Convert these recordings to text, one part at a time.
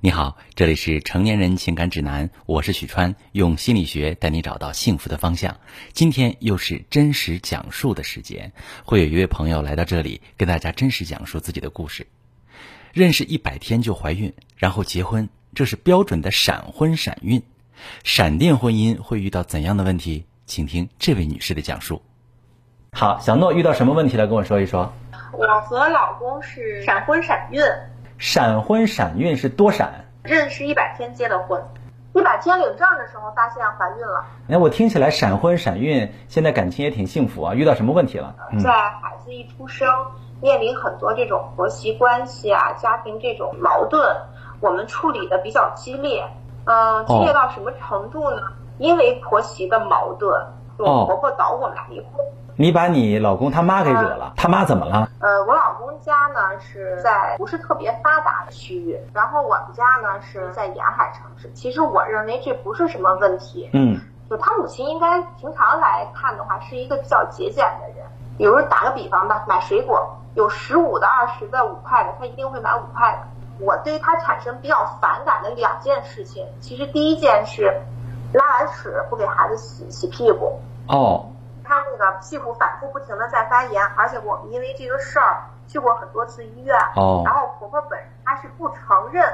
你好，这里是成年人情感指南，我是许川，用心理学带你找到幸福的方向。今天又是真实讲述的时间，会有一位朋友来到这里，跟大家真实讲述自己的故事。认识一百天就怀孕，然后结婚，这是标准的闪婚闪孕。闪电婚姻会遇到怎样的问题？请听这位女士的讲述。好，小诺遇到什么问题了？跟我说一说。我和老公是闪婚闪孕，闪婚闪孕是多闪？认识一百天结的婚，一百天领证的时候发现怀孕了。哎，我听起来闪婚闪孕，现在感情也挺幸福啊。遇到什么问题了？在孩子一出生，面临很多这种婆媳关系啊、家庭这种矛盾，我们处理的比较激烈。嗯，激烈到什么程度呢？因为婆媳的矛盾，我婆婆导我们俩离婚。你把你老公他妈给惹了，他妈怎么了？呃，我老公家呢是在不是特别发达的区域，然后我们家呢是在沿海城市。其实我认为这不是什么问题。嗯，就他母亲应该平常来看的话，是一个比较节俭的人。比如打个比方吧，买水果有十五的、二十的、五块的，他一定会买五块的。我对他产生比较反感的两件事情，其实第一件是拉完屎不给孩子洗洗屁股。哦。他那个屁股反复不停的在发炎，而且我们因为这个事儿去过很多次医院。哦。然后婆婆本人她是不承认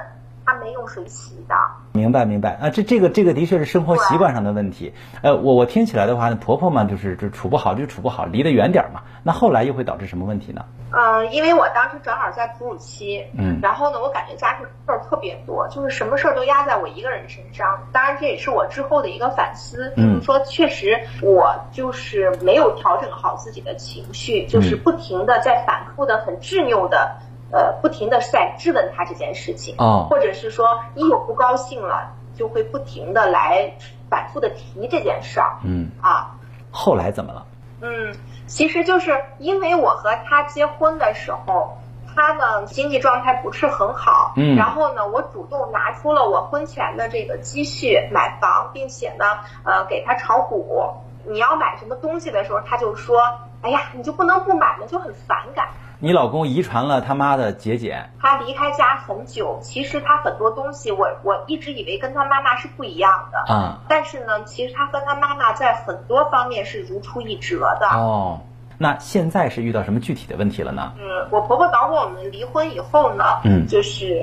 她没用水洗的。明白明白啊，这这个这个的确是生活习惯上的问题。呃，我我听起来的话呢，婆婆嘛就是就处不好就处不好，离得远点嘛。那后来又会导致什么问题呢？嗯，因为我当时正好在哺乳期，嗯，然后呢，我感觉家庭事儿特别多，就是什么事儿都压在我一个人身上。当然，这也是我之后的一个反思，就是说，确实我就是没有调整好自己的情绪，就是不停的在反复的、很执拗的，呃，不停的在质问他这件事情，哦，或者是说一有不高兴了，就会不停的来反复的提这件事儿，嗯，啊，后来怎么了？嗯。其实就是因为我和他结婚的时候，他呢经济状态不是很好，嗯，然后呢我主动拿出了我婚前的这个积蓄买房，并且呢呃给他炒股。你要买什么东西的时候，他就说，哎呀，你就不能不买吗？就很反感。你老公遗传了他妈的节俭，他离开家很久，其实他很多东西，我我一直以为跟他妈妈是不一样的啊。但是呢，其实他和他妈妈在很多方面是如出一辙的。哦，那现在是遇到什么具体的问题了呢？嗯，我婆婆导致我们离婚以后呢，嗯，就是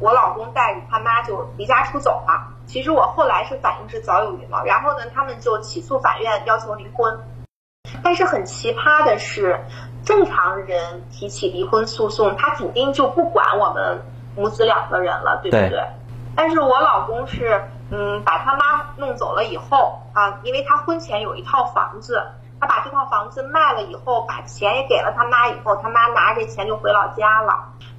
我老公带着他妈就离家出走了。其实我后来是反应是早有预谋，然后呢，他们就起诉法院要求离婚。但是很奇葩的是。正常人提起离婚诉讼，他肯定就不管我们母子两个人了，对不对？但是我老公是，嗯，把他妈弄走了以后啊，因为他婚前有一套房子，他把这套房子卖了以后，把钱也给了他妈以后，他妈拿着钱就回老家了。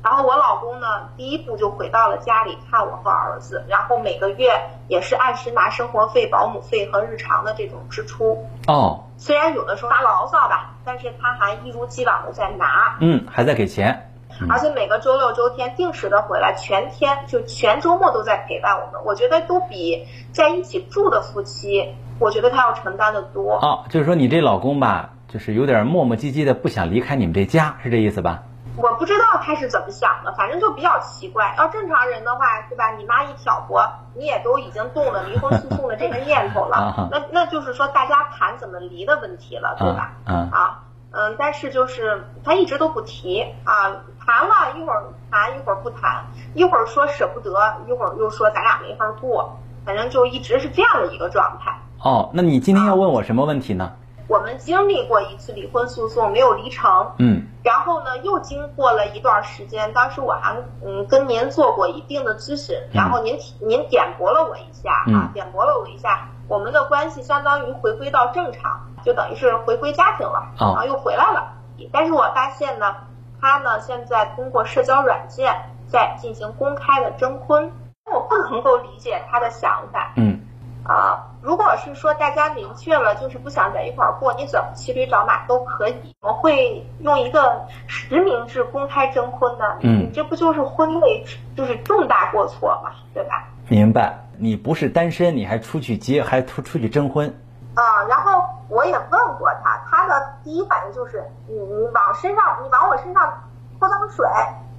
然后我老公呢，第一步就回到了家里看我和儿子，然后每个月也是按时拿生活费、保姆费和日常的这种支出。哦，虽然有的时候发牢骚吧。但是他还一如既往的在拿，嗯，还在给钱，而且每个周六周天定时的回来，全天就全周末都在陪伴我们。我觉得都比在一起住的夫妻，我觉得他要承担的多。哦，就是说你这老公吧，就是有点磨磨唧唧的，不想离开你们这家，是这意思吧？我不知道他是怎么想的，反正就比较奇怪。要正常人的话，对吧？你妈一挑拨，你也都已经动了离婚诉讼的这个念头了，那那就是说大家谈怎么离的问题了，对吧？嗯啊嗯，但是就是他一直都不提啊，谈了一会儿谈一会儿不谈，一会儿说舍不得，一会儿又说咱俩没法过，反正就一直是这样的一个状态。哦，那你今天要问我什么问题呢？我们经历过一次离婚诉讼，没有离成。嗯。然后呢，又经过了一段时间，当时我还嗯跟您做过一定的咨询，然后您您点拨了我一下啊，点拨了我一下，我们的关系相当于回归到正常，就等于是回归家庭了，然后又回来了。但是我发现呢，他呢现在通过社交软件在进行公开的征婚，我不能够理解他的想法。嗯。啊，如果是说大家明确了就是不想在一块儿过，你怎么骑驴找马都可以。我会用一个实名制公开征婚呢？嗯，这不就是婚内就是重大过错嘛，对吧？明白，你不是单身，你还出去结，还出出去征婚。啊，然后我也问过他，他的第一反应就是你你往身上，你往我身上泼脏水，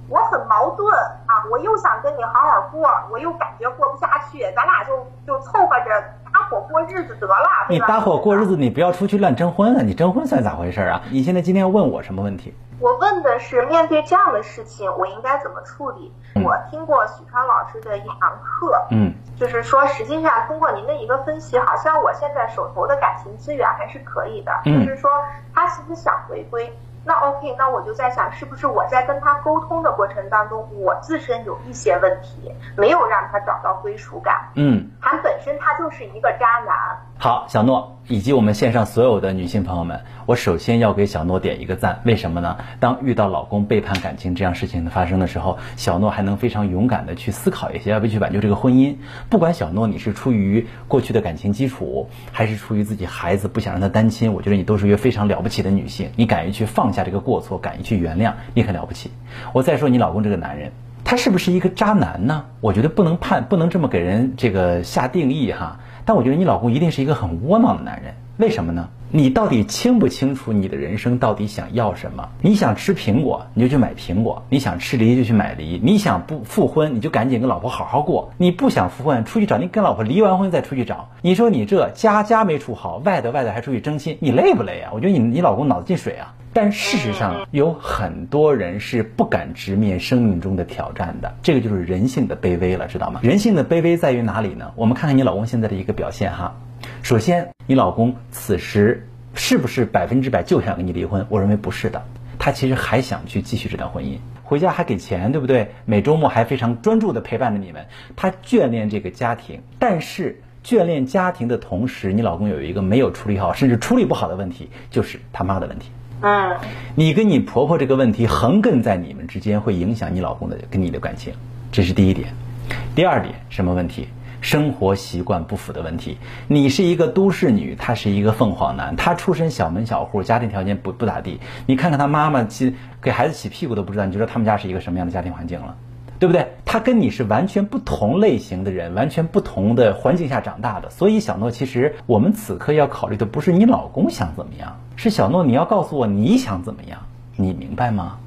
我很矛盾啊，我又想跟你好好过，我又感觉过不下去，咱俩就就凑合着搭伙过日子得了。你搭伙过日子，你不要出去乱征婚啊！你征婚算咋回事啊？你现在今天要问我什么问题？我问的是，面对这样的事情，我应该怎么处理？我听过许川老师的一堂课，嗯，就是说，实际上通过您的一个分析，好像我现在手头的感情资源还是可以的，就是说，他其实想回归。那 OK，那我就在想，是不是我在跟他沟通的过程当中，我自身有一些问题，没有让他找到归属感？嗯，他本身他就是一个渣男。好，小诺以及我们线上所有的女性朋友们，我首先要给小诺点一个赞。为什么呢？当遇到老公背叛感情这样事情的发生的时候，小诺还能非常勇敢的去思考一些，要不去挽救这个婚姻。不管小诺你是出于过去的感情基础，还是出于自己孩子不想让他单亲，我觉得你都是一个非常了不起的女性。你敢于去放下这个过错，敢于去原谅，你很了不起。我再说你老公这个男人，他是不是一个渣男呢？我觉得不能判，不能这么给人这个下定义哈。但我觉得你老公一定是一个很窝囊的男人，为什么呢？你到底清不清楚你的人生到底想要什么？你想吃苹果，你就去买苹果；你想吃梨，就去买梨；你想不复婚，你就赶紧跟老婆好好过；你不想复婚，出去找你跟老婆离完婚再出去找。你说你这家家没处好，外头外头还出去争亲，你累不累啊？我觉得你你老公脑子进水啊！但事实上，有很多人是不敢直面生命中的挑战的，这个就是人性的卑微了，知道吗？人性的卑微在于哪里呢？我们看看你老公现在的一个表现哈。首先，你老公此时是不是百分之百就想跟你离婚？我认为不是的，他其实还想去继续这段婚姻，回家还给钱，对不对？每周末还非常专注的陪伴着你们，他眷恋这个家庭。但是眷恋家庭的同时，你老公有一个没有处理好，甚至处理不好的问题，就是他妈的问题。嗯，你跟你婆婆这个问题横亘在你们之间，会影响你老公的跟你的感情，这是第一点。第二点，什么问题？生活习惯不符的问题。你是一个都市女，他是一个凤凰男，他出身小门小户，家庭条件不不咋地。你看看他妈妈起给孩子洗屁股都不知道，你就知道他们家是一个什么样的家庭环境了。对不对？他跟你是完全不同类型的人，完全不同的环境下长大的。所以小诺，其实我们此刻要考虑的不是你老公想怎么样，是小诺你要告诉我你想怎么样，你明白吗？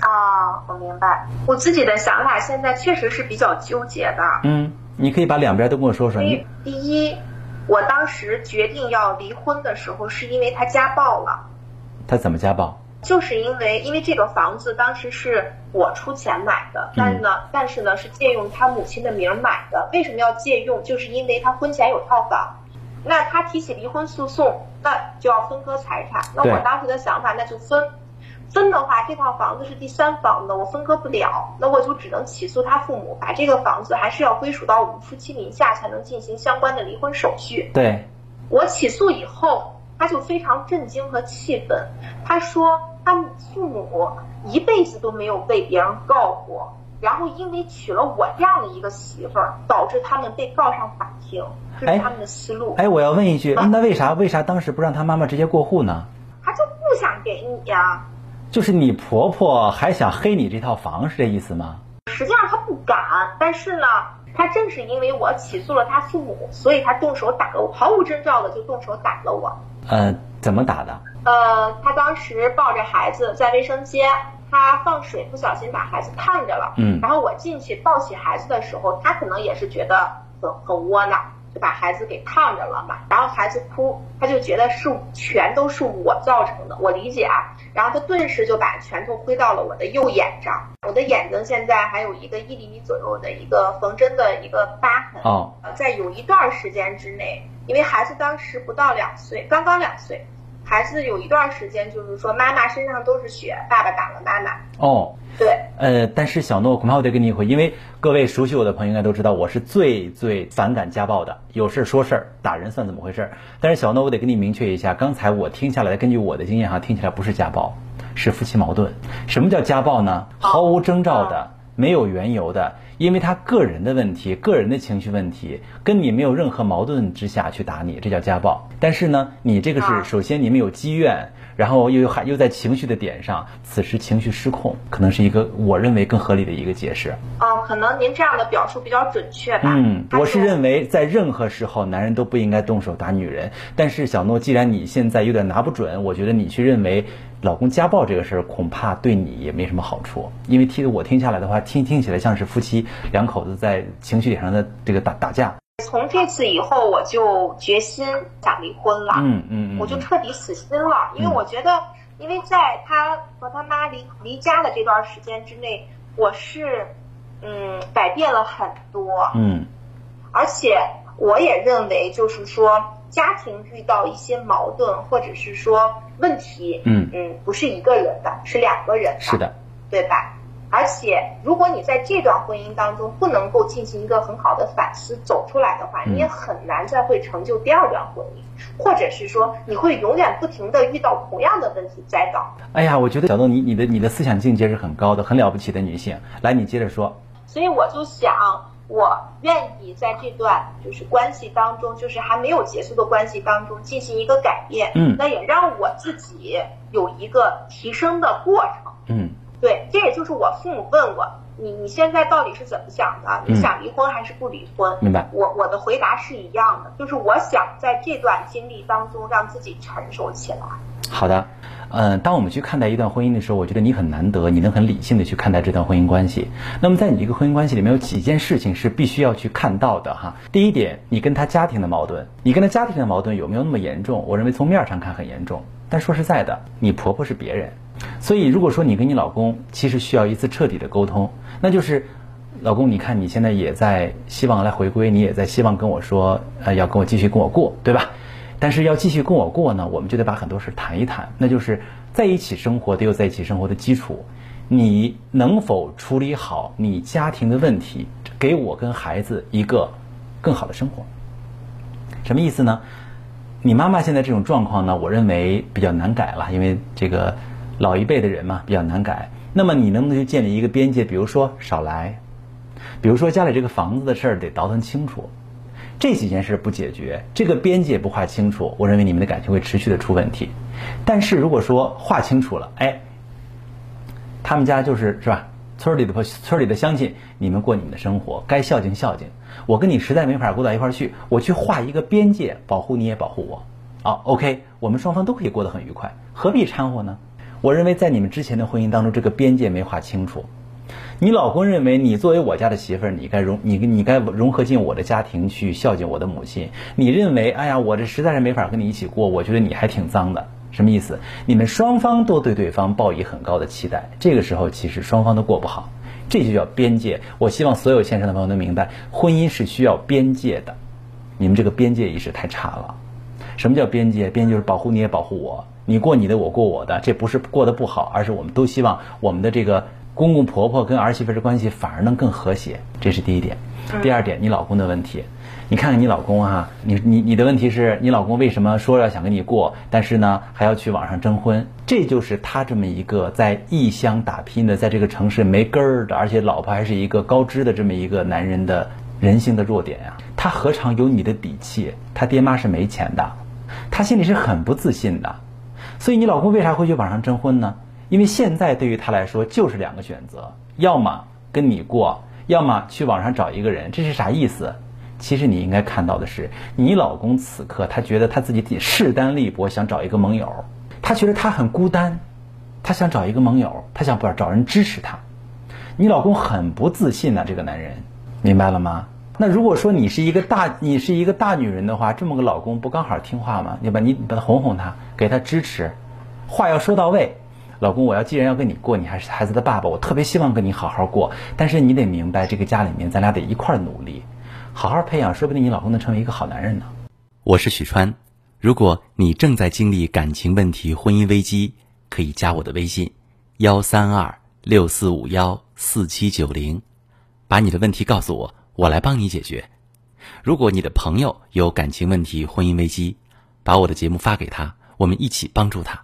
啊，我明白。我自己的想法现在确实是比较纠结的。嗯，你可以把两边都跟我说说。你第一，我当时决定要离婚的时候，是因为他家暴了。他怎么家暴？就是因为，因为这个房子当时是我出钱买的，但是呢，但是呢是借用他母亲的名买的。为什么要借用？就是因为他婚前有套房，那他提起离婚诉讼，那就要分割财产。那我当时的想法，那就分，分的话，这套房子是第三方的，我分割不了，那我就只能起诉他父母，把这个房子还是要归属到我们夫妻名下，才能进行相关的离婚手续。对，我起诉以后，他就非常震惊和气愤，他说。他父母一辈子都没有被别人告过，然后因为娶了我这样的一个媳妇儿，导致他们被告上法庭，这是他们的思路。哎，我要问一句，那为啥为啥当时不让他妈妈直接过户呢？他就不想给你呀。就是你婆婆还想黑你这套房，是这意思吗？实际上她不敢，但是呢，她正是因为我起诉了她父母，所以她动手打了我，毫无征兆的就动手打了我。呃，怎么打的？呃，她当时抱着孩子在卫生间，她放水不小心把孩子烫着了。嗯，然后我进去抱起孩子的时候，她可能也是觉得很很窝囊，就把孩子给烫着了嘛。然后孩子哭，他就觉得是全都是我造成的，我理解啊。然后他顿时就把拳头挥到了我的右眼上，我的眼睛现在还有一个一厘米左右的一个缝针的一个疤痕。哦，在有一段时间之内，因为孩子当时不到两岁，刚刚两岁。孩子有一段时间就是说妈妈身上都是血，爸爸打了妈妈。哦，对，呃，但是小诺恐怕我得跟你一回，因为各位熟悉我的朋友应该都知道，我是最最反感家暴的，有事说事儿，打人算怎么回事？但是小诺我得跟你明确一下，刚才我听下来，根据我的经验哈，听起来不是家暴，是夫妻矛盾。什么叫家暴呢？毫无征兆的。没有缘由的，因为他个人的问题、个人的情绪问题，跟你没有任何矛盾之下去打你，这叫家暴。但是呢，你这个是首先你们有积怨，然后又有还又在情绪的点上，此时情绪失控，可能是一个我认为更合理的一个解释。哦，可能您这样的表述比较准确吧？嗯，我是认为在任何时候男人都不应该动手打女人。但是小诺，既然你现在有点拿不准，我觉得你去认为。老公家暴这个事儿，恐怕对你也没什么好处，因为听我听下来的话，听听起来像是夫妻两口子在情绪点上的这个打打架。从这次以后，我就决心想离婚了。嗯嗯嗯，我就彻底死心了，因为我觉得，因为在他和他妈离离家的这段时间之内，我是嗯改变了很多。嗯，而且我也认为，就是说。家庭遇到一些矛盾或者是说问题，嗯嗯，不是一个人的，是两个人的，是的，对吧？而且如果你在这段婚姻当中不能够进行一个很好的反思，走出来的话，你也很难再会成就第二段婚姻，或者是说你会永远不停的遇到同样的问题栽倒。哎呀，我觉得小豆你你的你的思想境界是很高的，很了不起的女性。来，你接着说。所以我就想。我愿意在这段就是关系当中，就是还没有结束的关系当中进行一个改变，嗯，那也让我自己有一个提升的过程，嗯，对，这也就是我父母问我，你你现在到底是怎么想的？你想离婚还是不离婚？明白？我我的回答是一样的，就是我想在这段经历当中让自己成熟起来。好的。嗯，当我们去看待一段婚姻的时候，我觉得你很难得，你能很理性的去看待这段婚姻关系。那么，在你这个婚姻关系里面，有几件事情是必须要去看到的哈。第一点，你跟他家庭的矛盾，你跟他家庭的矛盾有没有那么严重？我认为从面上看很严重，但说实在的，你婆婆是别人，所以如果说你跟你老公其实需要一次彻底的沟通，那就是老公，你看你现在也在希望来回归，你也在希望跟我说，呃，要跟我继续跟我过，对吧？但是要继续跟我过呢，我们就得把很多事谈一谈。那就是在一起生活得有在一起生活的基础，你能否处理好你家庭的问题，给我跟孩子一个更好的生活？什么意思呢？你妈妈现在这种状况呢，我认为比较难改了，因为这个老一辈的人嘛比较难改。那么你能不能去建立一个边界？比如说少来，比如说家里这个房子的事儿得倒腾清楚。这几件事不解决，这个边界不划清楚，我认为你们的感情会持续的出问题。但是如果说划清楚了，哎，他们家就是是吧？村里的村里的乡亲，你们过你们的生活，该孝敬孝敬。我跟你实在没法过到一块去，我去画一个边界，保护你也保护我。好，OK，我们双方都可以过得很愉快，何必掺和呢？我认为在你们之前的婚姻当中，这个边界没划清楚。你老公认为你作为我家的媳妇儿，你该融你你该融合进我的家庭去孝敬我的母亲。你认为，哎呀，我这实在是没法跟你一起过，我觉得你还挺脏的，什么意思？你们双方都对对方抱以很高的期待，这个时候其实双方都过不好，这就叫边界。我希望所有线上的朋友都明白，婚姻是需要边界的，你们这个边界意识太差了。什么叫边界？边界就是保护你也保护我，你过你的，我过我的，这不是过得不好，而是我们都希望我们的这个。公公婆婆跟儿媳妇的关系反而能更和谐，这是第一点。第二点，你老公的问题，你看看你老公啊，你你你的问题是你老公为什么说要想跟你过，但是呢还要去网上征婚？这就是他这么一个在异乡打拼的，在这个城市没根儿的，而且老婆还是一个高知的这么一个男人的人性的弱点呀。他何尝有你的底气？他爹妈是没钱的，他心里是很不自信的。所以你老公为啥会去网上征婚呢？因为现在对于他来说就是两个选择，要么跟你过，要么去网上找一个人。这是啥意思？其实你应该看到的是，你老公此刻他觉得他自己势单力薄，想找一个盟友。他觉得他很孤单，他想找一个盟友，他想不找人支持他。你老公很不自信呐，这个男人，明白了吗？那如果说你是一个大，你是一个大女人的话，这么个老公不刚好听话吗？你把你把他哄哄他，给他支持，话要说到位。老公，我要既然要跟你过，你还是孩子的爸爸，我特别希望跟你好好过。但是你得明白，这个家里面咱俩得一块努力，好好培养，说不定你老公能成为一个好男人呢。我是许川，如果你正在经历感情问题、婚姻危机，可以加我的微信：幺三二六四五幺四七九零，把你的问题告诉我，我来帮你解决。如果你的朋友有感情问题、婚姻危机，把我的节目发给他，我们一起帮助他。